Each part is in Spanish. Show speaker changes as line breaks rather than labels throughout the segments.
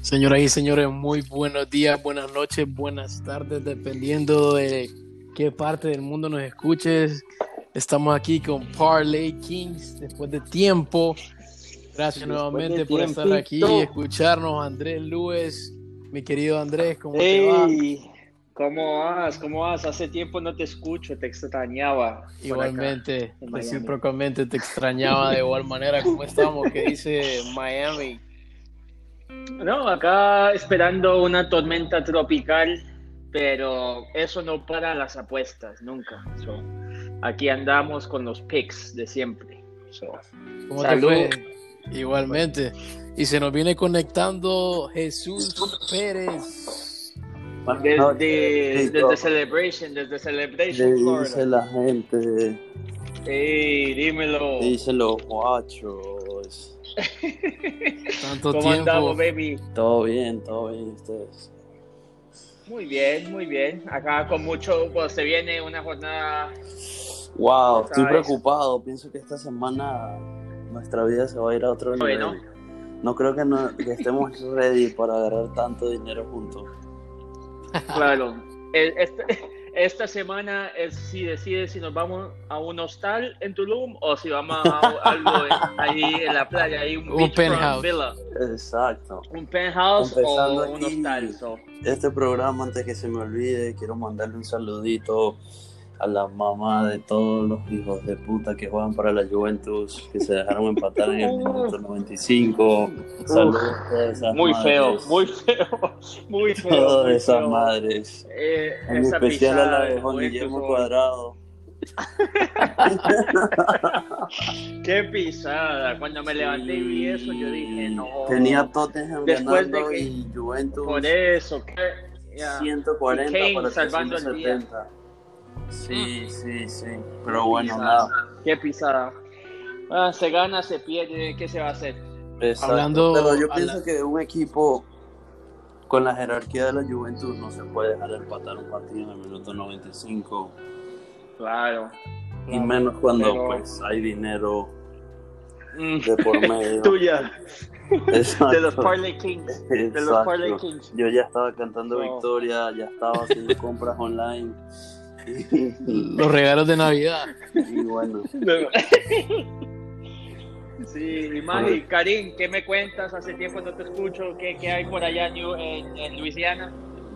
Señoras y señores, muy buenos días, buenas noches, buenas tardes, dependiendo de qué parte del mundo nos escuches. Estamos aquí con Parley Kings después de tiempo. Gracias nuevamente por estar aquí y escucharnos. Andrés Luis, mi querido Andrés, ¿cómo te va?
¿Cómo vas? ¿Cómo vas? Hace tiempo no te escucho, te extrañaba.
Igualmente, recíprocamente te extrañaba de igual manera. ¿Cómo estamos? ¿Qué dice Miami?
No, acá esperando una tormenta tropical, pero eso no para las apuestas, nunca. aquí andamos con los picks de siempre.
¿Cómo te fue? Igualmente. Y se nos viene conectando Jesús Pérez.
Desde, desde Celebration, desde Celebration,
Dice la gente.
Ey, dímelo.
Dice los guachos.
Tanto
¿Cómo
tiempo.
andamos, baby?
Todo bien, todo bien, ustedes.
Muy bien, muy bien. Acá con mucho, pues se viene una jornada.
Wow, estoy preocupado. Pienso que esta semana nuestra vida se va a ir a otro nivel.
Bueno.
No creo que, no- que estemos ready para agarrar tanto dinero juntos.
Claro. El- Esta, esta semana es si decide si nos vamos a un hostal en Tulum o si vamos a algo en- ahí en la playa, ahí un,
penthouse.
villa,
Exacto.
un penthouse
Empezando
o un hostal. so.
Este programa, antes que se me olvide, quiero mandarle un saludito a la mamá de todos los hijos de puta que juegan para la Juventus, que se dejaron empatar en el minuto 95. Saludos a todas esas
Muy feo,
madres.
muy feo, muy feo.
Todas
muy
esas
feo.
madres.
Eh,
En
esa
especial a
pisada
la de
de
Juan Guillermo Cuadrado.
Qué pisada. Cuando me levanté y vi eso, yo dije, no.
Tenía Tottenham
Después de
ganando
que-
y Juventus
Por eso, que, ya.
140
Y Kane
para
salvando el día.
370. Sí, sí, sí. Pero bueno, nada.
Qué pisada. Ah, se gana, se pierde, ¿qué se va a hacer?
Exacto.
Hablando
Pero yo pienso
la-
que un equipo con la jerarquía de la Juventus no se puede dejar empatar un partido en el minuto 95.
Claro.
Y menos cuando
Pero-
pues hay dinero
Mm,
de por medio.
Tuya,
Exacto.
de los Parley Kings. De los
Exacto.
Parley Kings.
Yo ya estaba cantando victoria, ya estaba haciendo compras online.
Los regalos de Navidad.
y bueno,
Sí, y Mari, Karim, ¿qué me cuentas? Hace tiempo no te escucho. ¿Qué, qué hay por allá en, en, en Luisiana?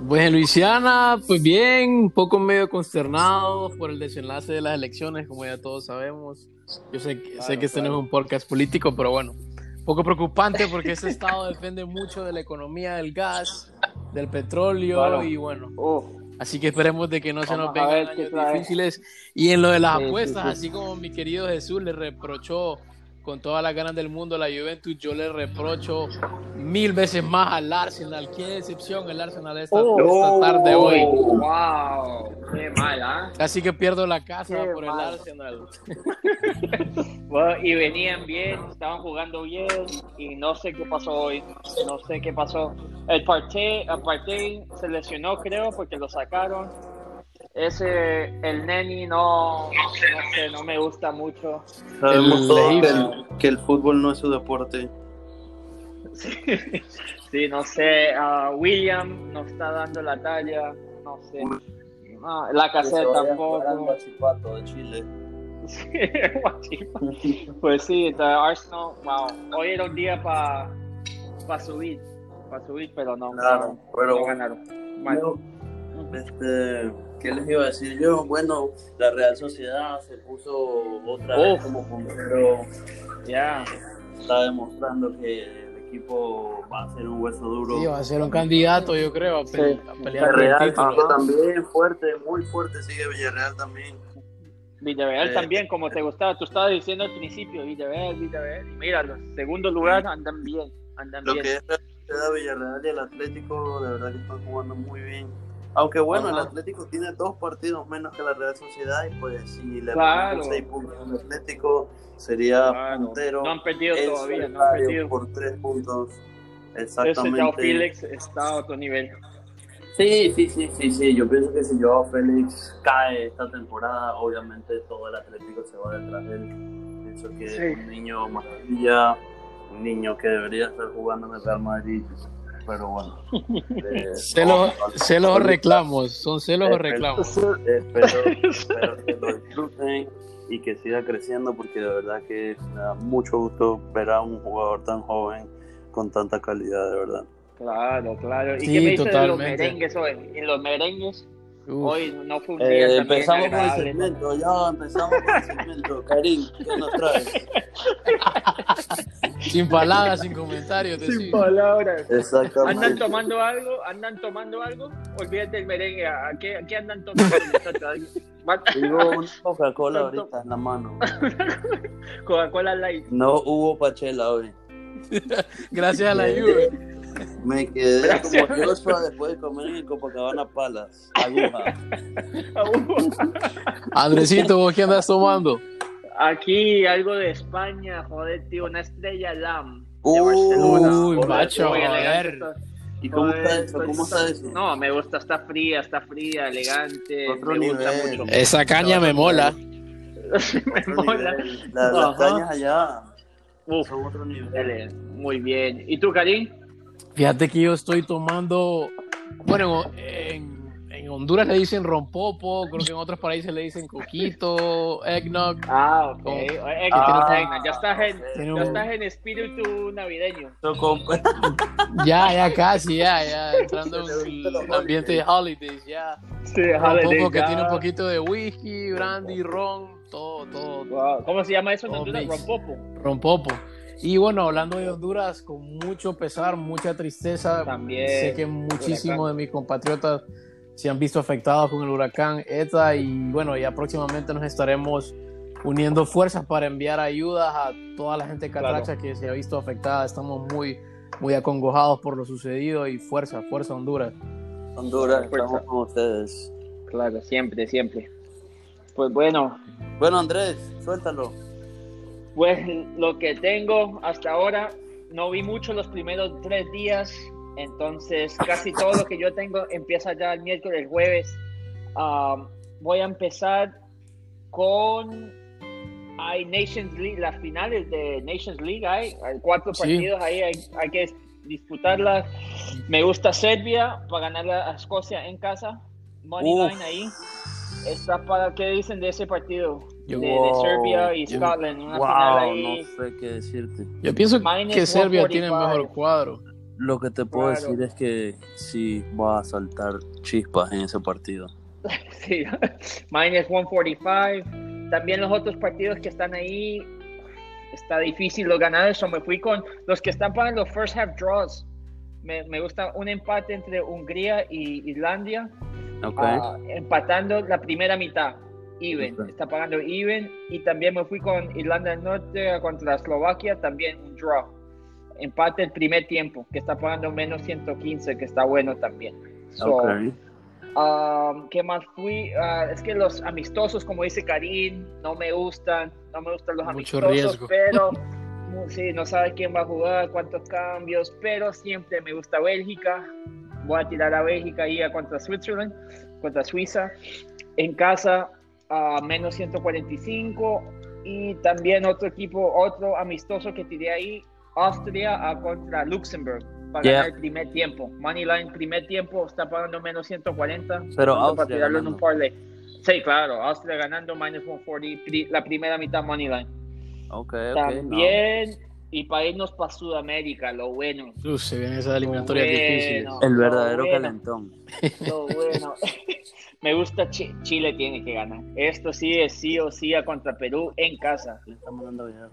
Pues en Luisiana, pues bien, un poco medio consternado por el desenlace de las elecciones, como ya todos sabemos. Yo sé, que- sé
Claro,
que este no
claro.
es un podcast político, pero bueno, un poco preocupante porque ese estado depende mucho de la economía del gas, del petróleo
Claro.
y bueno,
Uf,
así que esperemos de que no se nos vengan años difíciles. Y en lo de las
Sí, sí,
apuestas,
sí.
así como mi querido Jesús le reprochó con todas las ganas del mundo a la Juventus, yo le reprocho mil veces más al Arsenal. Qué decepción el Arsenal esta,
Oh,
esta tarde hoy.
wow, qué mal, ¿ah?
Casi que pierdo la casa
Qué
por el
mal.
Arsenal.
Bueno, y venían bien, estaban jugando bien y no sé qué pasó hoy, no sé qué pasó. El Partey, el Partey se lesionó creo porque lo sacaron. Ese, el Neni no, no sé, no me gusta mucho.
sabemos
El
todos que el, que el fútbol no es su deporte.
Sí, no sé, ah, William no está dando la talla, no sé. Ah, la caseta tampoco.
Chipato de Chile.
Sí. Pues sí, the Arsenal, wow. Hoy era un día para subir, para subir, pero no,
Claro,
no,
pero
no ganaron.
Yo, este, ¿qué les iba a decir yo? Bueno, la Real Sociedad se puso otra vez como puntero.
Ya,
Está demostrando que el equipo va a ser un hueso duro.
Sí, va a ser un candidato, yo creo, a, pe-
Sí.
a pelear por el
Villarreal
título.
sigue también fuerte, muy fuerte sigue Villarreal también.
Villarreal
Eh.
también, como te gustaba, tú estabas diciendo al principio, Villarreal, Villarreal, y mira, los segundos lugar andan bien, andan
Lo
bien.
que es la Sociedad Villarreal y el Atlético, de verdad que están jugando muy bien. Aunque bueno, el
Ajá.
Atlético tiene dos partidos menos que la Real Sociedad y pues si le
Claro.
seis puntos al Atlético sería
Claro,
puntero.
no han perdido todavía, no han perdido.
por tres puntos.
Ese
Exactamente.
Félix está a otro nivel.
Sí, sí, sí, sí, sí. Yo pienso que si Joao Félix cae esta temporada, obviamente todo el Atlético se va detrás de él. Pienso que
Sí.
es un niño maravilla, un niño que debería estar jugando en el Real Madrid pero bueno. Eh,
Celos,
no,
celos o reclamos, son celos o reclamos.
Espero, espero que lo disfruten y que siga creciendo porque de verdad que me da mucho gusto ver a un jugador tan joven con tanta calidad, de verdad.
Claro, claro. ¿Y
Sí,
qué me dices de los
totalmente.
merengues hoy? En los merengues,
Uf,
hoy no fue un día
Eh, empezamos con el segmento, ya empezamos con el segmento. Karim, ¿qué nos traes?
sin palabras, sin comentarios.
Sin palabras.
Exactamente.
¿Andan tomando algo? ¿Andan tomando algo? Olvídate del merengue. ¿A qué, a qué andan tomando?
Tengo una Coca-Cola ahorita en la mano.
Coca-Cola Light.
No hubo pachela hoy.
Gracias a la Juve.
Me quedé
Gracias.
como Joshua después de comer en el Copacabana Palace. Aguja.
Andresito, ¿vos qué andas tomando?
Aquí algo de España, joder, tío, una estrella Lam. De
Uy.
Uy,
Joder,
macho,
muy elegante
joder.
está.
¿Y cómo
Joder,
está eso? ¿Cómo está eso?
No, me gusta, está fría, está fría, elegante.
Otro
me gusta
nivel.
mucho.
Esa caña me mola.
me mola.
nivel. La- las cañas allá
Uf,
son otro nivel.
muy bien. ¿Y tú, Karim?
Fíjate que yo estoy tomando, bueno, en, en Honduras le dicen rompopo, creo que en otros países le dicen coquito, eggnog.
Ah, ok.
Oh.
Eh,
Ah,
ya estás en, ya
un-
estás en espíritu navideño.
Ya, ya casi, ya, ya, entrando en el ambiente de holidays, ya.
Sí,
Rompopo que tiene un poquito de whisky, brandy, ron, todo, todo,
Wow. ¿Cómo se llama eso en Honduras?
mix.
Rompopo.
rompopo. Y bueno, hablando de Honduras, con mucho pesar, mucha tristeza,
También.
sé que muchísimos de mis compatriotas se han visto afectados con el huracán ETA y bueno, ya próximamente nos estaremos uniendo fuerzas para enviar ayudas a toda la gente catracha que se ha visto afectada. Estamos muy, muy acongojados por lo sucedido y fuerza, fuerza Honduras.
Honduras,
Fuerza.
estamos con ustedes.
Claro, siempre, siempre. Pues bueno,
Bueno, Andrés, suéltalo.
pues lo que tengo hasta ahora, no vi mucho los primeros tres días, entonces casi todo lo que yo tengo empieza ya el miércoles, el jueves. Um, voy a empezar con hay Nations League, las finales de Nations League, hay, hay cuatro
Sí.
partidos ahí, hay, hay que disputarlas. Me gusta Serbia para ganar a Escocia en casa, money
Uf.
line ahí. Está para qué dicen de ese partido
Yo-
de, de
Wow.
Serbia y
Yo-
Scotland, una final
Wow,
ahí.
no sé qué decirte.
Yo pienso
Minus
que Serbia tiene
145.
mejor cuadro.
Lo que te puedo
Claro.
decir es que sí va a saltar chispas en ese partido.
Sí, minus 145. También los otros partidos que están ahí, está difícil los ganar. Eso me fui con los que están para los first half draws. Me, me gusta un empate entre Hungría y Islandia,
Ok.
ah, empatando la primera mitad. Even, está pagando even. Y también me fui con Irlanda del Norte contra Eslovaquia, también un draw. Empate el primer tiempo, que está pagando menos 115, que está bueno también. So,
ok.
Um, ¿Qué más fui? Ah, es que los amistosos, como dice Karim, no me gustan. No me gustan los
Mucho
amistosos,
riesgo.
pero sí, no sabe quién va a jugar, cuántos cambios, pero siempre me gusta Bélgica. Voy a tirar a Bélgica ahí a contra Switzerland, contra Suiza. En casa, a menos 145. Y también otro equipo, otro amistoso que tiré ahí, Austria a contra Luxemburg para
Yeah.
ganar el primer tiempo. Moneyline, primer tiempo, está pagando menos 140.
Pero Austria
para tirarlo en un parlay. Sí, claro, Austria ganando minus 140, pri- la primera mitad Moneyline.
Ok, ok.
También, y para irnos para Sudamérica, lo bueno.
Uf, se vienen esas eliminatorias
Bueno.
difíciles.
no. El verdadero
Bueno.
calentón.
Lo bueno. Me gusta Chi- Chile tiene que ganar. Esto sí es sí o sí a contra Perú en casa.
Le estamos dando video.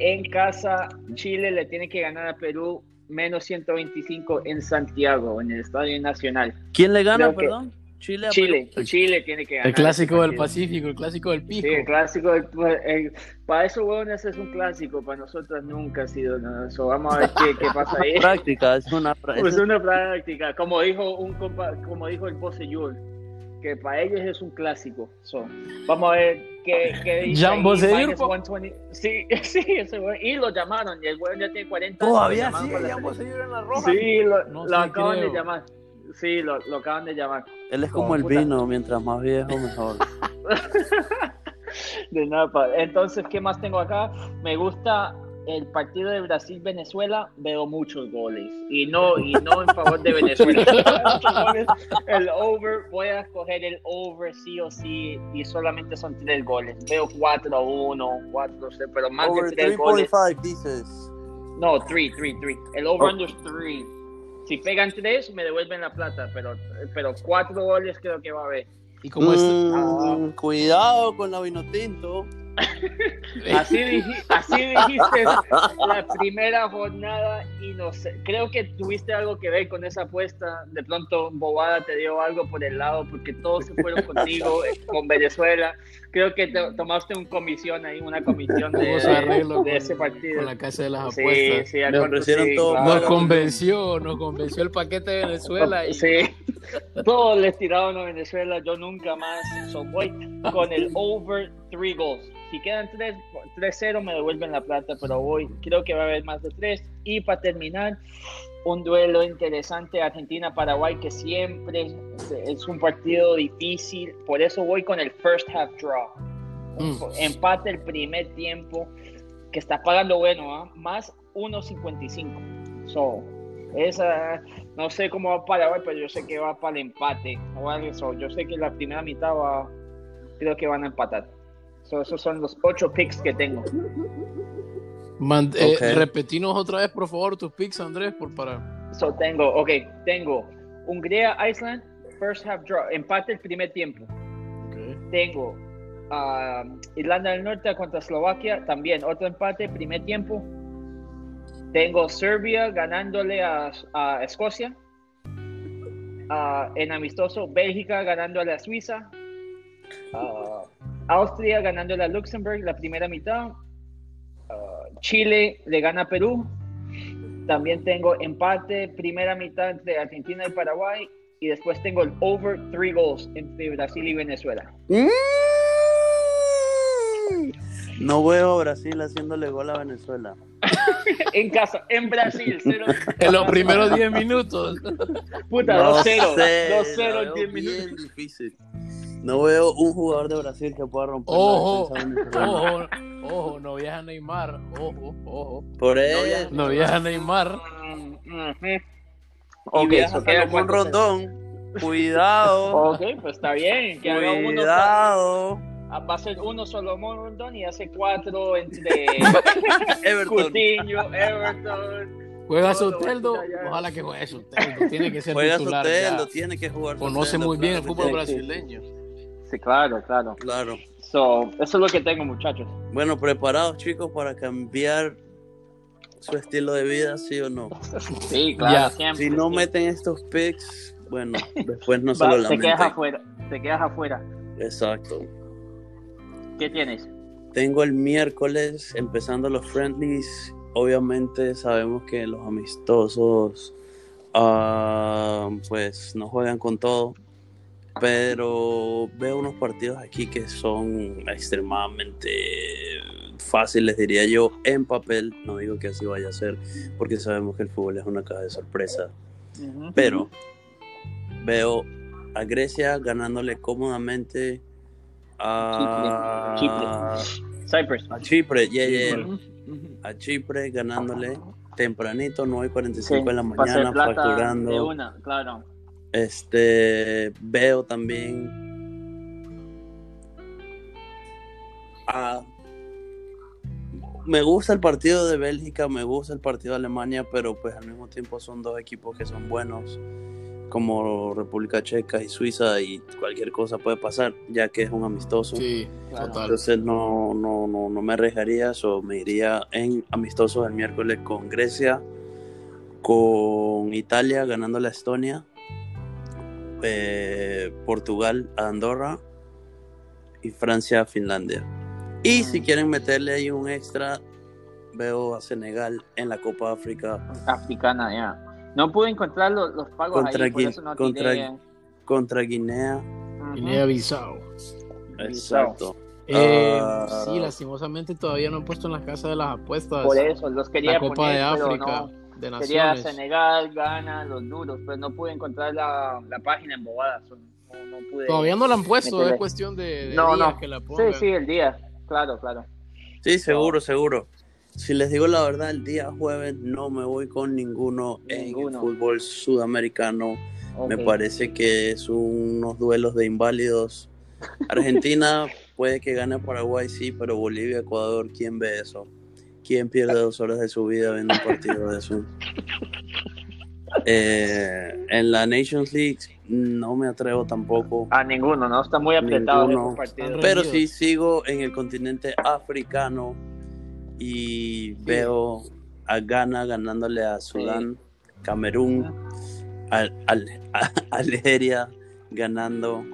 En casa, Chile le tiene que ganar a Perú menos 125 en Santiago, en el Estadio Nacional.
¿Quién le gana,
Creo
perdón? Chile. a
Chile,
Perú.
Chile tiene que ganar.
El clásico del. Pacífico, el clásico del Pico.
Sí, el clásico. del- el- para eso, bueno, ese es un clásico. Para nosotros nunca ha sido nada. Eso, vamos a ver qué, qué pasa ahí.
Práctica, es una práctica.
Pues una práctica. Como dijo un compa- como dijo el Pose Yul, que para ellos es un clásico. So, vamos a ver qué, qué dice.
Po.
120. Sí, sí, ese güey. Y lo llamaron. Y el güey ya tiene 40 años.
Todavía sí, a ir en la roja.
Sí, lo,
No
lo acaban
creo.
de llamar. Sí, lo, lo acaban de llamar.
Él es como
Oh,
el
puta.
vino, mientras más viejo, mejor.
De nada, pa- Entonces, ¿qué más tengo acá? Me gusta el partido de Brasil-Venezuela veo muchos goles y no y no en favor de Venezuela. Goles. el over, voy a escoger el over sí o sí y solamente son tres goles. Veo 4 a 1, 4 a 0, pero más
Over
de tres goles.
3.5 dices.
No, 3, 3, 3. El over
Oh.
under es 3. Si pegan 3 me devuelven la plata, pero pero 4 goles creo que va a haber.
Y como es,
Mm, Cuidado con la vino tinto.
Así, dij- así dijiste la primera jornada y no sé, creo que tuviste algo que ver con esa apuesta. De pronto Bobada te dio algo por el lado porque todos se fueron contigo con Venezuela. Creo que te- tomaste un comisión ahí, una comisión de,
arreglo
de
con,
ese partido.
con la casa de las
Sí,
apuestas.
sí,
ofrecieron
sí,
todo.
Nos
Claro.
convenció, nos convenció el paquete de Venezuela y
Sí, todos les tiraron a Venezuela, yo nunca más. So voy con el over 3 goals. Si quedan 3 3-0 me devuelven la plata, pero voy, creo que va a haber más de 3. Y para terminar, un duelo interesante Argentina-Paraguay que siempre es un partido difícil, por eso voy con el first half draw.
Mm.
Empate el primer tiempo que está pagando bueno, ¿ah? más 1.55. So, esa, no sé cómo va Paraguay, pero yo sé que va para el empate. o algo eso. Yo sé que la primera mitad va, creo que van a empatar. So, esos son los ocho picks que tengo.
Man- eh,
Ok.
repetinos otra vez, por favor, tus picks, Andrés, por para.
So, tengo, ok, tengo Hungría, Iceland, first half draw, empate el primer tiempo. Tengo ah, Irlanda del Norte contra Eslovaquia, también otro empate, primer tiempo. Tengo Serbia ganándole a, a Escocia. Ah, en amistoso, Bélgica ganándole a Suiza. Ah, Austria ganándole a Luxemburgo la primera mitad. Ah, Chile le gana a Perú. También tengo empate, primera mitad entre Argentina y Paraguay. Y después tengo el over three goals entre Brasil y Venezuela.
Mm. No veo a Brasil haciéndole gol a Venezuela.
En casa, en Brasil, cero.
En los primeros 10 minutos.
Puta,
No
2-0.
sé,
2-0
la
en
veo
10
bien
minutos.
difícil. No veo un jugador de Brasil que pueda romper
Ojo,
la defensa
ojo, ojo, no viaja Neymar. Ojo, ojo.
Por
No
eso.
viaja-
No viaja Neymar.
Ok,
viaja
so quedan
Salomón
cuántos-
Rondón. Cuidado.
Ok, pues está bien. Que haga uno. Ah, Va a ser uno Solomón Rondón y hace cuatro entre
Everton.
Coutinho, Everton.
Juega Soteldo. Ojalá que juegue Soteldo. Tiene que ser
Juega
titular.
Soteldo,
ya.
tiene que jugar
Conoce
Soteldo,
muy bien el fútbol brasileño.
Sí, claro, claro.
Claro.
So, eso es lo que tengo, muchachos.
Bueno, preparados chicos para cambiar su estilo de vida, sí o no.
Sí, claro, siempre.
Si no
sí.
meten estos picks, bueno, después no se
Va,
lo
te quedas afuera. Te quedas afuera.
Exacto.
¿Qué tienes?
Tengo el miércoles empezando los friendlies. Obviamente sabemos que los amistosos ah, pues no juegan con todo. Pero veo unos partidos aquí que son extremadamente fáciles, diría yo, en papel. No digo que así vaya a ser, porque sabemos que el fútbol es una caja de sorpresa. Pero veo a Grecia ganándole cómodamente a
Cyprus.
a Chipre, yeah, yeah,
Chipre.
A Chipre ganándole tempranito, 9.45
Sí,
en la mañana,
plata de
facturando.
una, claro.
Este, veo también a... Me gusta el partido de Bélgica, me gusta el partido de Alemania, pero pues al mismo tiempo son dos equipos que son buenos, como República Checa y Suiza, y cualquier cosa puede pasar, ya que es un amistoso.
Sí,
Claro.
total.
Entonces no, no, no, no me arriesgaría, o me iría en amistosos el miércoles con Grecia, con Italia ganándole a Estonia, eh, Portugal a Andorra y Francia a Finlandia. Y si quieren meterle ahí un extra, veo a Senegal en la Copa África
Africana, ya. No pude encontrar los, los pagos
Contra
ahí, por eso no
contra
tiré.
contra Guinea.
Ujú.
Guinea-Bissau.
Exacto.
Eh,
Ah.
sí, lastimosamente todavía no han puesto en la casa de las apuestas
Por eso, los quería
la Copa
poner,
de África
no.
de
Quería
Naciones.
Senegal, Ghana, los duros, pero no pude encontrar la, la página en bobadas. No, no pude.
Todavía no la han puesto, es cuestión de, de
No,
días que la
Sí,
pongan.
sí, el día. Claro, claro.
Sí, seguro, seguro. Si les digo la verdad, el día jueves no me voy con ninguno, en el fútbol sudamericano. Me parece que es unos duelos de inválidos. Argentina puede que gane Paraguay, sí, pero Bolivia, Ecuador, ¿quién ve eso? ¿Quién pierde dos horas de su vida viendo un partido de eso? Eh, en la Nations League no me atrevo tampoco.
A ninguno, ¿no? Está muy apretado
Ninguno. Pero sí sigo en el continente africano y veo a Ghana ganándole a Sudán, Camerún, al, al- a- Algeria ganando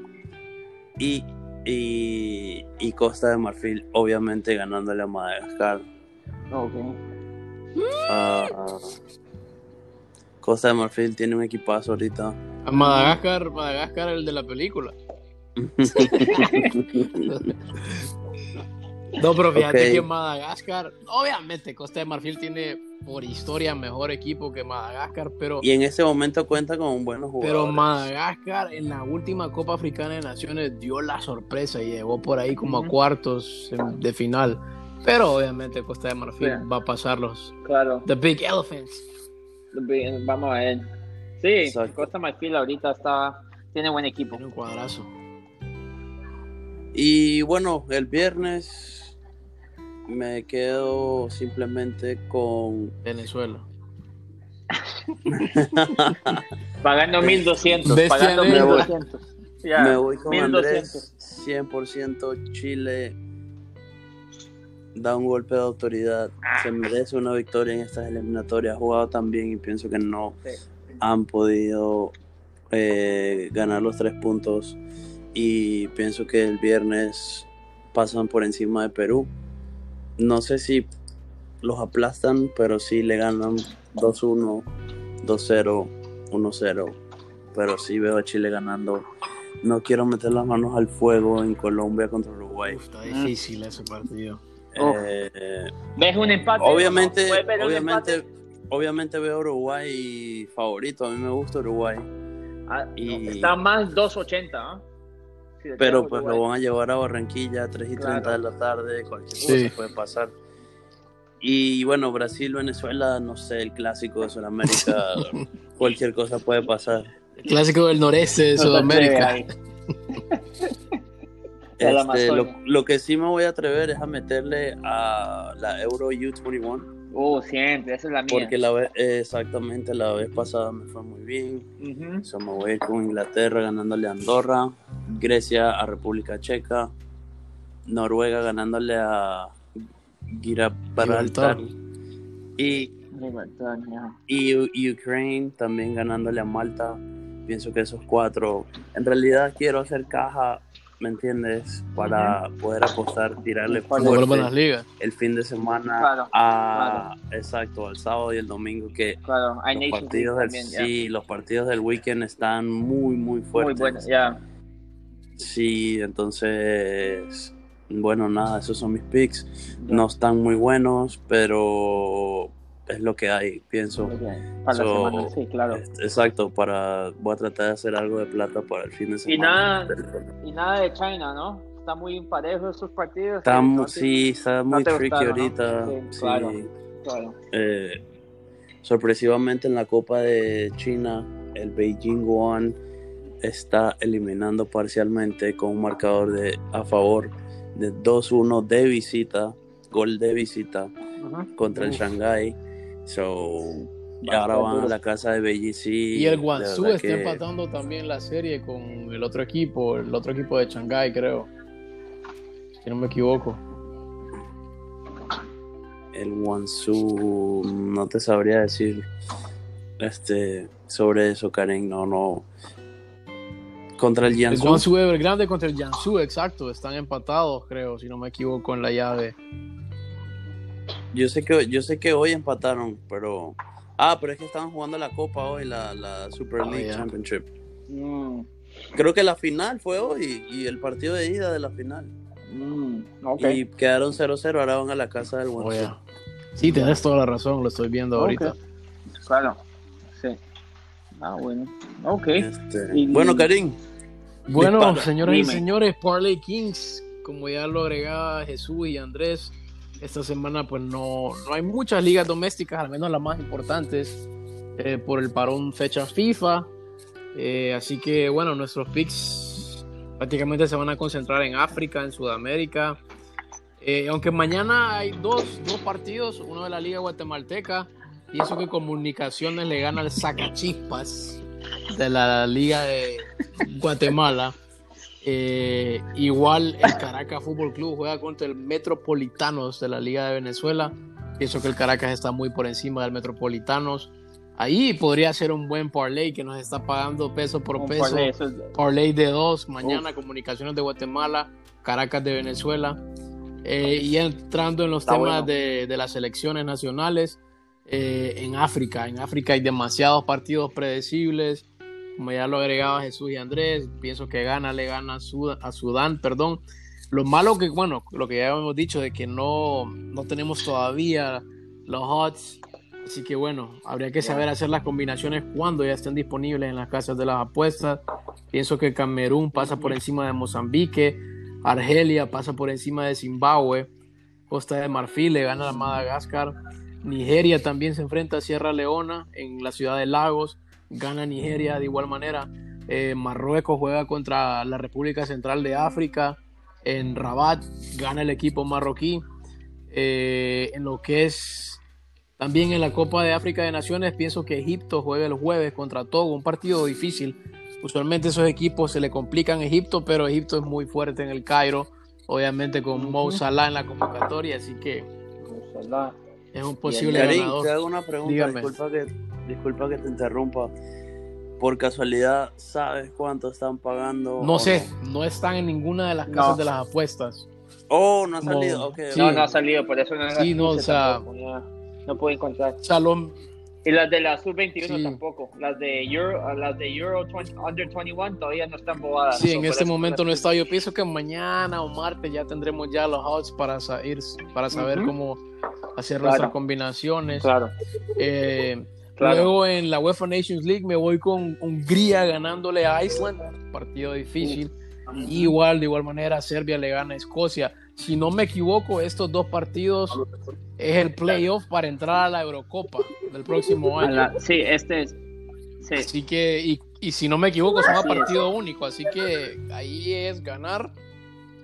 y, y, y Costa de Marfil obviamente ganándole a Madagascar.
Ok.
Ah, Costa de Marfil tiene un equipazo ahorita.
A Madagascar, Madagascar, el de la película. No, pero fíjate que Madagascar, obviamente Costa de Marfil tiene por historia mejor equipo que Madagascar, pero,
y en ese momento cuenta con buenos jugadores.
pero Madagascar en la última Copa Africana de Naciones dio la sorpresa y llegó por ahí como a cuartos de final. Pero obviamente Costa de Marfil va a pasarlos.
Claro.
The Big Elephants.
Vamos a ver. Sí,
Exacto.
Costa Marfil ahorita está, tiene buen equipo.
Tiene un cuadrazo.
Y bueno, el viernes me quedo simplemente con
Venezuela.
Pagando 1200.
Bestia
Pagando
negra.
1200. Ya,
me voy con
1200.
Andrés 100% Chile da un golpe de autoridad se merece una victoria en estas eliminatorias ha jugado tan bien y pienso que no
Sí.
han podido eh, ganar los tres puntos y pienso que el viernes pasan por encima de Perú no sé si los aplastan pero sí le ganan 2-1 2-0 1-0 pero sí veo a Chile ganando no quiero meter las manos al fuego en Colombia contra Uruguay
Uf, está difícil ese partido.
Eh,
¿Ves un empate?
obviamente, obviamente,
empate?
obviamente veo Uruguay favorito. A mí me gusta Uruguay,
Ah,
y-
no, Está más 280, ¿ah? Si
pero pues
Uruguay.
lo van a llevar a Barranquilla a 3 y 30
Claro.
de la tarde. Cualquier
Sí.
cosa puede pasar. Y bueno, Brasil, Venezuela, no sé, el clásico de Sudamérica, cualquier cosa puede pasar.
El clásico del noreste de
No,
Sudamérica.
Este, lo, lo que sí me voy a atrever es a meterle a la Euro U21.
Uh, siempre, esa es la mía.
Porque la vez, exactamente la vez pasada me fue muy bien.
Ujú.
So, me voy a ir con Inglaterra ganándole a Andorra, Grecia a República Checa, Noruega ganándole a Gibraltar y, y U- Ukraine también ganándole a Malta. Pienso que esos cuatro. En realidad quiero hacer caja, ¿me entiendes? Para poder apostar, tirarle
las
fuerte
ligas.
el fin de semana
Claro,
a exacto al sábado y el domingo que
Claro, hay
los partidos del
también,
sí, los partidos del weekend están muy muy
Muy
fuertes.
bueno, ya.
Sí, entonces, bueno, nada, esos son mis picks. No están muy buenos, pero es lo que hay, pienso.
Para
So,
la semana, sí, claro.
Exacto, para voy a tratar de hacer algo de plata para el fin de semana.
nada- Y nada de China, ¿no? Está muy parejo esos partidos.
Está,
¿no?
sí, está muy tricky
gustaron, ¿no?
ahorita.
Sí,
sí.
claro. Claro.
Eh, sorpresivamente en la Copa de China, el Beijing One está eliminando parcialmente con un marcador de a favor de 2-1 de visita, gol de visita contra el
Uf.
Shanghai. So, y ahora van a la casa de. Sí,
Y el Guangzhou está
que-
empatando también la serie con el otro equipo, el otro equipo de Shanghái, creo. Si no me equivoco.
El Wansu, no te sabría decir este sobre eso, Karen. No, no. Contra el
El
Jiangsu.
Guangzhou Evergrande contra el Jiangsu, exacto. Están empatados, creo, si no me equivoco, en la llave.
Yo sé que yo sé que hoy empataron, pero ah, pero es que estaban jugando la Copa hoy, la, la Super
Oh,
League. Championship.
Mm,
Creo que la final fue hoy y el partido de ida de la final.
mm.
Y quedaron 0-0, ahora van a la casa del Guangzhou.
Oye. Sí, tienes toda la razón, lo estoy viendo ahorita.
Claro. Sí. Ah, bueno. Ok.
Este,
Y-
Bueno, Karim,
Bueno, señoras y señores, Parley Kings, como ya lo agregaba Jesús y Andrés, esta semana pues no, no hay muchas ligas domésticas, al menos las más importantes, eh, por el parón fecha FIFA. Eh, así que bueno, nuestros picks prácticamente se van a concentrar en África, en Sudamérica. Eh, aunque mañana hay dos, dos partidos, uno de la Liga Guatemalteca, pienso que Comunicaciones le gana al Sacachispas de la Liga de Guatemala. Eh, igual el Caracas Fútbol Club juega contra el Metropolitanos de la Liga de Venezuela. Pienso que el Caracas está muy por encima del Metropolitanos. Ahí podría ser un buen parlay que nos está pagando peso por
Un
peso.
parlay, es-
Parlay de dos, mañana Comunicaciones de Guatemala, Caracas de Venezuela. Eh, y entrando en los
Está
temas
bueno.
de, de las selecciones nacionales, eh, en África. En África hay demasiados partidos predecibles. Como ya lo agregaba Jesús y Andrés, pienso que gana, le gana a Sudán, perdón. Lo malo que, bueno, lo que ya hemos dicho de que no, no tenemos todavía los odds. Así que bueno, habría que saber hacer las combinaciones cuando ya estén disponibles en las casas de las apuestas. Pienso que Camerún pasa por encima de Mozambique, Argelia pasa por encima de Zimbabue, Costa de Marfil le gana a Madagascar, Nigeria también se enfrenta a Sierra Leona en la ciudad de Lagos, gana Nigeria de igual manera, Eh, Marruecos juega contra la República Central de África en Rabat, gana el equipo marroquí, Eh, en lo que es también en la Copa de África de Naciones, pienso que Egipto juega el jueves contra Togo, un partido difícil. Usualmente esos equipos se le complican a Egipto, pero Egipto es muy fuerte en el Cairo, obviamente con Mo. Salah en la convocatoria, así que es un posible ganador.
te hago una pregunta,
Dígame.
disculpa que, disculpa que te interrumpa. Por casualidad, ¿sabes cuánto están pagando?
No sé, no están en ninguna de las casas
No.
de las apuestas.
Oh, no ha
No.
salido.
Sí.
No,
ok.
no ha salido, por eso no
Sí, no, o sea-.
No puedo encontrar.
Salón,
Y las de la sub-21
Sí.
tampoco. Las de Euro, las de Euro 20 Under 21 todavía no están bobadas.
sí, en este momento no está. Yo pienso que mañana o martes ya tendremos ya los odds para, sa- ir, para saber cómo hacer
Claro.
nuestras combinaciones.
Claro,
Eh,
claro.
Luego en la UEFA Nations League me voy con Hungría ganándole a Iceland, partido difícil. Igual, de igual manera, Serbia le gana a Escocia. Si no me equivoco, estos dos partidos es el playoff para entrar a la Eurocopa del próximo año.
la- sí, este es. Sí,
Así que, y, y si no me equivoco, son a
es.
partido único. Así que ahí es ganar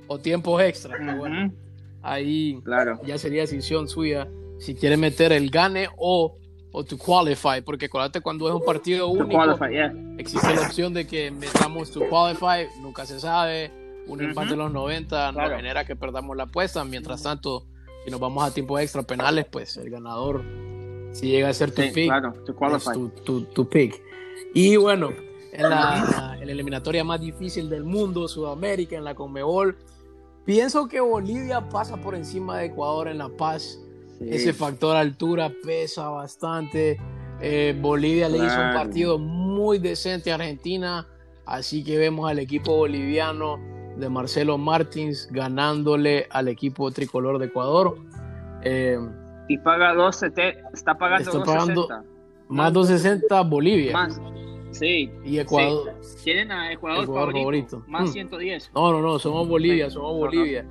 o tiempos extra. que bueno,
Ujú,
ahí
claro.
ya sería decisión suya si quiere meter el gane o, o to qualify. Porque acuérdate, cuando es un partido único,
qualify, yeah.
existe la opción de que metamos to qualify, nunca se sabe. Un
Ujú.
empate en los 90
Claro.
nos genera que perdamos la apuesta. Mientras tanto, si nos vamos a tiempo extra penales, pues el ganador, si llega a ser tu
Sí,
pick,
claro, to
es tu, tu- tu pick. Y bueno, en la, en la eliminatoria más difícil del mundo, Sudamérica, en la Conmebol, pienso que Bolivia pasa por encima de Ecuador en La Paz.
Sí.
Ese factor altura pesa bastante. Eh, Bolivia le hizo un
Claro.
partido muy decente a Argentina, así que vemos al equipo boliviano de Marcelo Martins ganándole al equipo tricolor de Ecuador. Eh,
Y paga 270, está pagando
Está
260.
más 260 Bolivia
Más. Sí.
y Ecuador.
Tienen a Ecuador,
Ecuador
favorito,
favorito.
Más
Mm.
110.
No, no, no, somos Bolivia,
Sí.
somos
No, no.
Bolivia.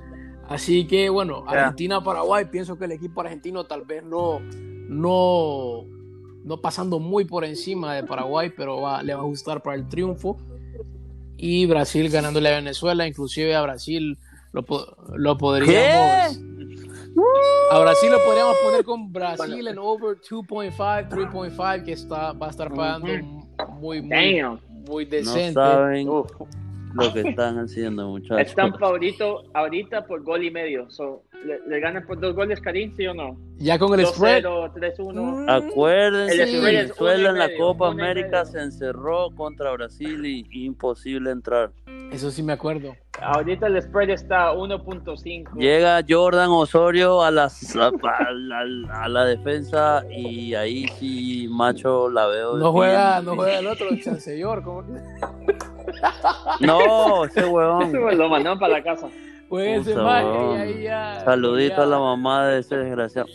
Así que bueno. Argentina-Paraguay, pienso que el equipo argentino tal vez no, no, no pasando muy por encima de Paraguay, pero va- le va a ajustar para el triunfo. Y Brasil ganándole a Venezuela, inclusive a Brasil lo, lo podríamos... A Brasil lo podríamos poner con Brasil en over 2.5, 3.5, que está, va a estar pagando muy, muy, muy
No
decente.
Uf.
Lo que están haciendo, muchachos.
Están favorito ahorita por gol y medio. So, ¿le, le ganan por dos goles, Karim, sí o no?
Ya con el spread.
2-0, 3-1.
Mm,
Acuérdense
es
Venezuela en la
medio,
Copa América se encerró contra Brasil y imposible entrar.
Eso sí me acuerdo.
Ahorita el spread está 1.5.
Llega Jordan Osorio a, las, a, a la, a la defensa y ahí sí, macho, la veo.
No
bien
juega, no juega el otro, el Chancellor. ¿cómo que?
No, ese huevón.
Lo mandaron para la casa.
Ese
huevón.
ahí ya.
Saludito
ya.
a la mamá de ese desgraciado.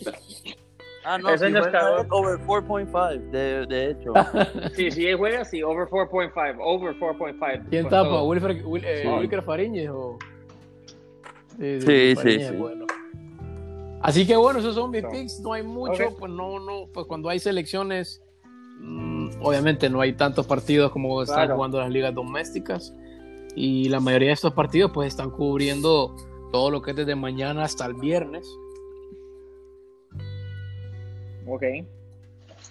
Ah, no,
Ese no
over 4.5, de, de hecho.
Sí, sí, él juega, sí, over 4.5. Over 4.5.
¿Quién tapa?
todo.
¿Wilfred, Wil- eh,
Sí.
Wilker Fariñez o.?
Sí, sí, sí.
bueno. Así que bueno, esos son mis
So,
picks. No hay mucho, pues no, no, pues cuando hay selecciones, obviamente no hay tantos partidos como están
Claro.
jugando las ligas domésticas. Y la mayoría de estos partidos, pues están cubriendo todo lo que es desde mañana hasta el viernes.
Ok.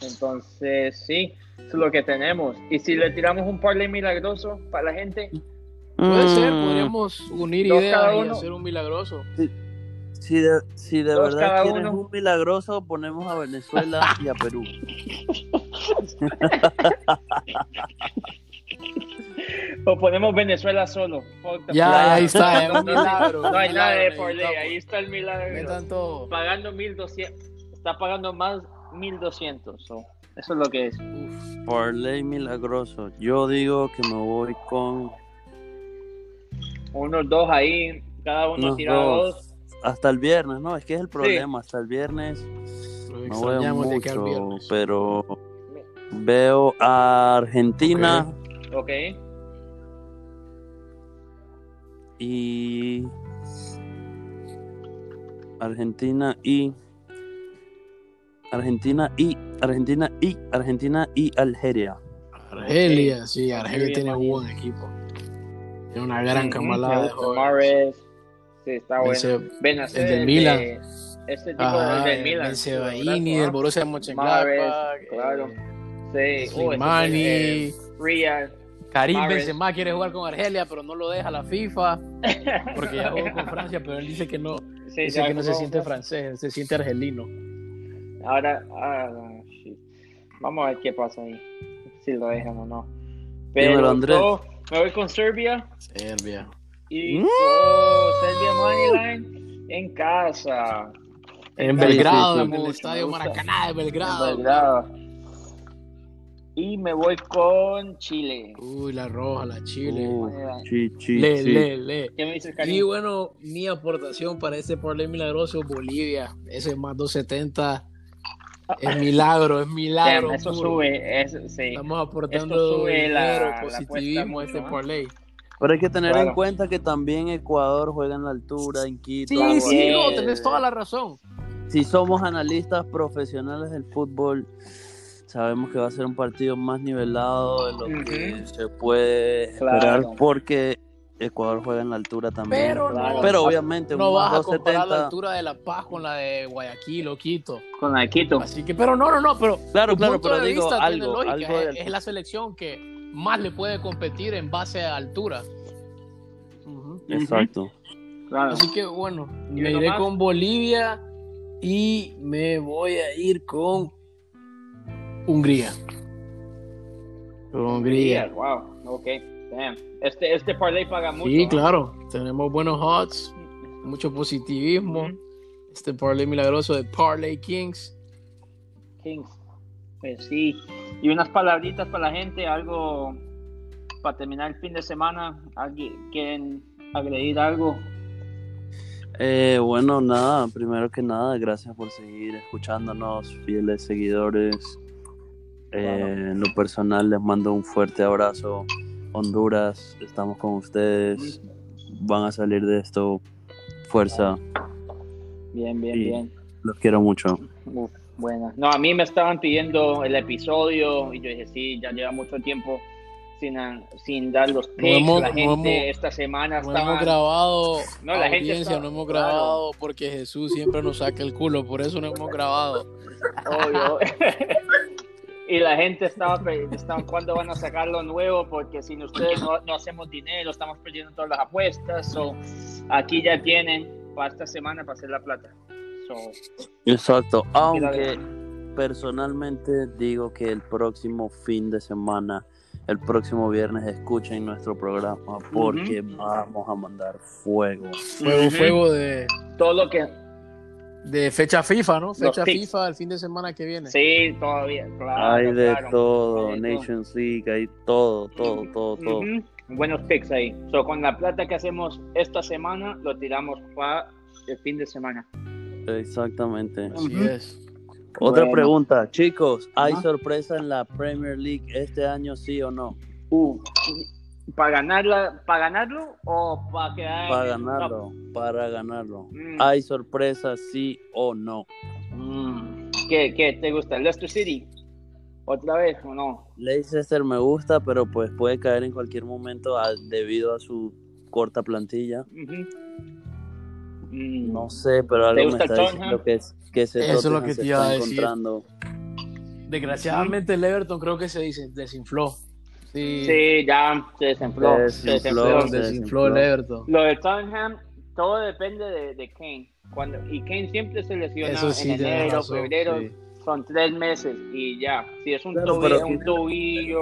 Entonces, sí, eso es lo que tenemos. Y si le tiramos un parlay milagroso para la gente,
Puede ser,
Mm,
podríamos unir
Dos
ideas y hacer un milagroso.
Si de, si de verdad
cada
quieres
uno.
un milagroso, ponemos a Venezuela y a Perú.
o ponemos Venezuela solo.
Ya, ahí está, es un
No,
milagro.
No hay nada de parlay,
necesitamos.
ahí está el milagro. Pagando 1200, está pagando más 1200. so, eso es lo que es.
Uf.
Parlay milagroso. Yo digo que me voy con
Unos dos ahí, cada uno tira
dos.
dos.
Hasta el viernes, ¿no? Es que es el problema. Hasta el viernes no veo mucho,
viernes.
pero veo a Argentina
Ok.
y Argentina y Argentina y Argentina y Argentina y Algeria.
Argelia, sí, Argelia
Argelia,
tiene un buen equipo. Tiene una gran camalada de jóvenes.
Sí, está bueno. Benacer,
el del
el
Milan.
de- Este tipo
Ajá,
del Milan. ¿verdad?
del Borussia Mönchengladbach,
claro.
eh,
Sí. Oh,
Slimani,
es, eh, Riyad.
Karim
Mahrez.
Benzema quiere jugar con Argelia, pero no lo deja la FIFA, porque ya jugó con Francia, pero él dice que no,
Sí,
dice que no se siente francés, él se siente argelino.
Ahora, ah, vamos a ver qué pasa ahí. Si lo dejan o no.
Dímelo,
Pero
Andrés.
yo me voy con Serbia
Serbia.
Y oh, Serbia Moneyline en casa.
En
Sí,
Belgrado,
sí, sí.
en el estadio. Maracaná de
En
Belgrado.
Belgrado. Y me voy con Chile.
Uy, la roja, la Chile.
Uh, chi, chi,
le,
chi.
le, le.
¿Qué me dices,
Y bueno, mi aportación para este parlay milagroso, Bolivia, ese más 270, es milagro, es milagro.
Damn, eso
puro.
sube, eso, sí.
Estamos aportando
Esto sube la-
dinero,
la
positivismo a este
¿eh?
parlay.
Pero hay que tener
Claro.
en cuenta que también Ecuador juega en la altura, en Quito.
Sí, sí, no, tenés toda la razón.
Si somos analistas profesionales del fútbol, sabemos que va a ser un partido más nivelado de lo que
Ujú.
se puede
Claro.
esperar porque Ecuador juega en la altura también.
Pero
Claro.
no,
Pero obviamente
no
un
vas a comparar la
270.
altura de La Paz con la de Guayaquil o Quito.
Con la de Quito.
Así que, pero no, no, no, pero
Claro, claro, pero
de
digo algo, algo
es,
del-
es la selección que más le puede competir en base a altura.
Exacto.
Claro.
Así que bueno,
¿Y
me iré
más?
con Bolivia y me voy a ir con Hungría. Hungría.
Wow, ok. Damn. Este, este parlay paga mucho.
Sí,
¿no?
claro. Tenemos buenos odds, mucho positivismo. Este parlay milagroso de Parlay Kings.
Kings. Pues sí. Y unas palabritas para la gente, algo para terminar el fin de semana. ¿Alguien quieren agredir algo?
Eh, bueno, nada, primero que nada, gracias por seguir escuchándonos, fieles seguidores. Eh, en lo personal les mando un fuerte abrazo. Honduras, estamos con ustedes. Van a salir de esto. Fuerza,
Bien, bien, bien.
los quiero mucho.
Uf, buena. No, a mí me estaban pidiendo el episodio y yo dije, sí, ya lleva mucho tiempo sin, sin dar los picks.
hemos-
la
no
gente
hemos-
esta semana
No hemos grabado
No, la gente
audiencia,
está-
no hemos
claro.
grabado porque Jesús siempre nos saca el culo, por eso no hemos grabado.
Obvio. y la gente estaba, estaba cuándo van a sacar lo nuevo porque sin ustedes no, no hacemos dinero, estamos perdiendo todas las apuestas. So, aquí ya tienen para esta semana para hacer la plata.
Exacto, aunque personalmente digo que el próximo fin de semana, el próximo viernes, escuchen nuestro programa porque vamos a mandar fuego.
Fuego, fuego de,
todo lo que
de fecha FIFA, ¿no? Fecha. FIFA el fin de semana que viene.
sí, todavía, claro.
hay de
claro.
todo,
Hay de todo.
Nations League, hay todo, todo, todo, todo.
Buenos picks ahí. So, con la plata que hacemos esta semana, lo tiramos para el fin de semana.
Exactamente.
Así es.
Otra
Bueno.
pregunta, chicos, ¿hay sorpresa en la Premier League este año, sí o no?
Uh, ¿Para ganarla, para ganarlo o para quedar
Para
el
ganarlo, para ganarlo.
Mm.
¿Hay sorpresas, sí o no?
Mm. ¿Qué, ¿Qué te gusta? ¿Leicester City? ¿Otra vez o no?
Leicester me gusta, pero pues puede caer en cualquier momento a- debido a su corta plantilla. No sé, pero algo me está diciendo que, es- que ese
Eso es lo que te iba a decir. Desgraciadamente el Everton creo que se dice- desinfló. Sí,
Sí, ya se desinfló.
Se
se
desinfló,
desinfló.
se
desinfló el Everton.
Lo de Tottenham, todo depende de, de Kane. Cuando, y Kane siempre se lesiona
Eso sí,
en enero,
razón,
febrero.
sí.
Son tres meses y ya. Si es un
Claro,
tobillo,
pero
un
tiene-
tobillo.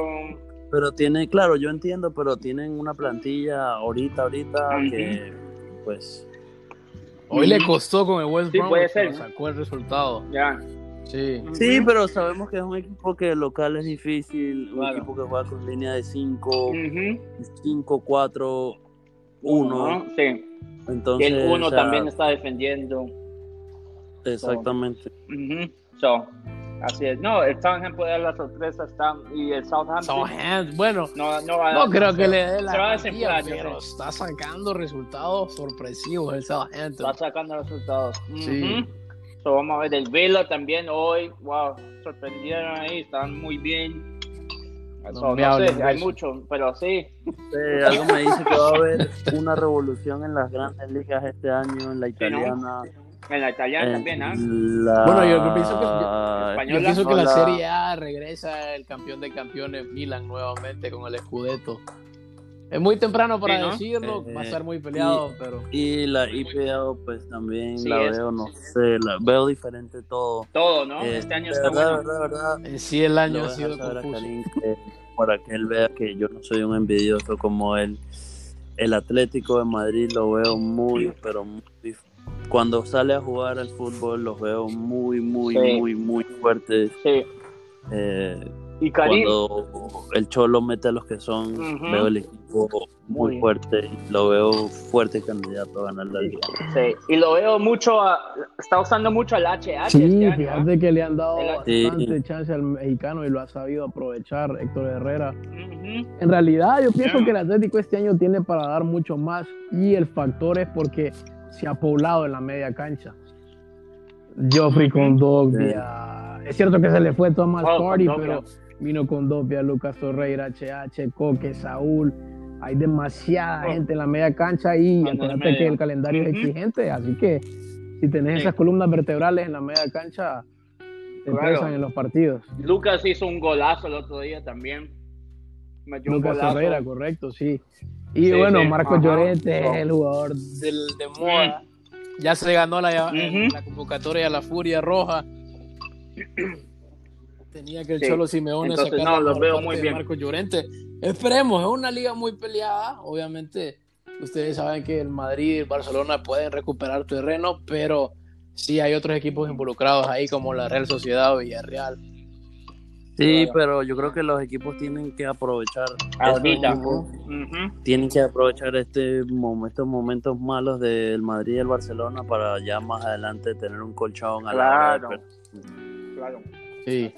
Pero tiene, claro, yo entiendo, pero tienen una plantilla ahorita, ahorita que pues
Hoy le costó con el West
Sí,
Brom,
puede ser.
sacó el resultado.
Ya.
Sí.
Sí, pero sabemos que es un equipo que local es difícil, un
Claro.
equipo que juega con línea de 5,
Ujú.
5, 4, 1.
Uno, Sí. Y
Entonces,
el uno
o sea,
también está defendiendo.
Exactamente.
Ujú. So, así es. No, el Tottenham puede dar la sorpresa. Está, y el Southampton.
Southampton, bueno,
no, no, va a
no
dar-
creo que le dé la
Se va a
pero
sé.
está sacando resultados sorpresivos el Southampton.
Está sacando resultados.
Sí.
Ujú. So, vamos a ver el Villa también hoy. Wow, sorprendieron ahí, estaban muy bien.
No
So,
me
no, sé, hay
eso.
mucho, pero sí.
Sí, algo me dice que va a haber una revolución en las grandes ligas este año, en la italiana.
En la italiana
en
también, ¿ah?
la-
Bueno, yo pienso que-. Yo
Española,
pienso que la Serie A regresa el campeón de campeones Milan nuevamente con el Scudetto. Es muy temprano para
Sí, ¿no?
decirlo,
Eh,
va a estar muy peleado, pero
Y la IPL, pues también
Sí,
la
es.
veo, no sé, la veo diferente todo.
Todo, ¿no?
Eh,
este año está
verdad,
bueno.
verdad, verdad,
en sí el año ha sido confuso.
Que para que él vea que yo no soy un envidioso como él. El Atlético de Madrid lo veo muy, pero muy. Cuando sale a jugar al fútbol, los veo muy, muy,
Sí.
muy, muy fuertes.
Sí.
Eh,
Y Karim,
cuando el Cholo mete a los que son, veo el equipo muy
Muy.
fuerte. Lo veo fuerte candidato a ganar la liga.
sí. Y lo veo mucho, a- está usando mucho al HH
Sí,
este año,
fíjate que le han dado
El-
bastante
Sí.
chance al mexicano y lo ha sabido aprovechar Héctor Herrera. En realidad, yo pienso que el Atlético este año tiene para dar mucho más y el factor es porque se ha poblado en la media cancha. Joffrey con Dogbia. Es cierto que se le fue Thomas
Oh,
Party, pero vino con Dogbia, Lucas Torreira, HH, Coque, Saúl. Hay demasiada
Oh.
gente en la media cancha y acuérdate que el calendario es exigente, así que si tenés
Sí.
esas columnas vertebrales en la media cancha, te
Claro.
pesan en los partidos.
Lucas hizo un golazo el otro día también. Metió un
Lucas
golazo.
Herrera, correcto, sí. Y
Sí,
bueno,
sí,
Marcos. Llorente es el jugador del, de moda. Ya se le ganó la,
Ujú.
la convocatoria a la Furia Roja. Tenía que el
Sí.
Cholo Simeone
Entonces,
sacar
no,
mejor
veo muy
de
bien.
Marcos Llorente. Esperemos, es una liga muy peleada. Obviamente, ustedes saben que el Madrid y el Barcelona pueden recuperar terreno, pero sí hay otros equipos involucrados ahí, como la Real Sociedad o Villarreal.
Sí,
Claro.
pero yo creo que los equipos tienen que aprovechar.
Ahorita. Ujú.
Tienen que aprovechar este estos momentos malos del Madrid y el Barcelona para ya más adelante tener un colchón a la hora de
Claro. Claro.
Sí.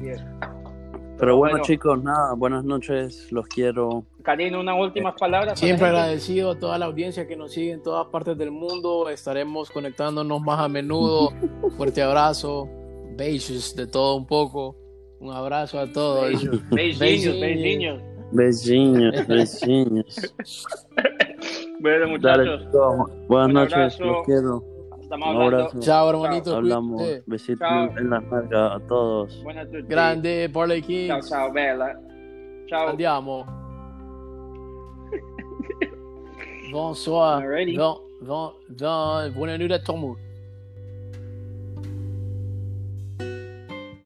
Pero bueno,
Bueno.
chicos, nada, buenas noches, los quiero.
Karim, unas últimas palabras. para
Siempre agradecido a toda la audiencia que nos sigue en todas partes del mundo. Estaremos conectándonos más a menudo. Fuerte abrazo. Besos de todo un poco. Un abrazo a todos.
Beijinhos,
Beijinhos.
beijinhos.
Besiños, besiños.
Bueno,
Dale,
muchachos,
chicos, buenas noches, los quiero.
estamos
Un
hablando.
abrazo.
Chao, hermanitos.
Hablamos, besitos
Chao.
en las nalgas a todos.
Buenas noches.
Grande, Parley
Ciao,
Kings.
ciao, bella. Ciao.
Andiamo. Bonsoir. Bon, bon, bon, buona tout le monde.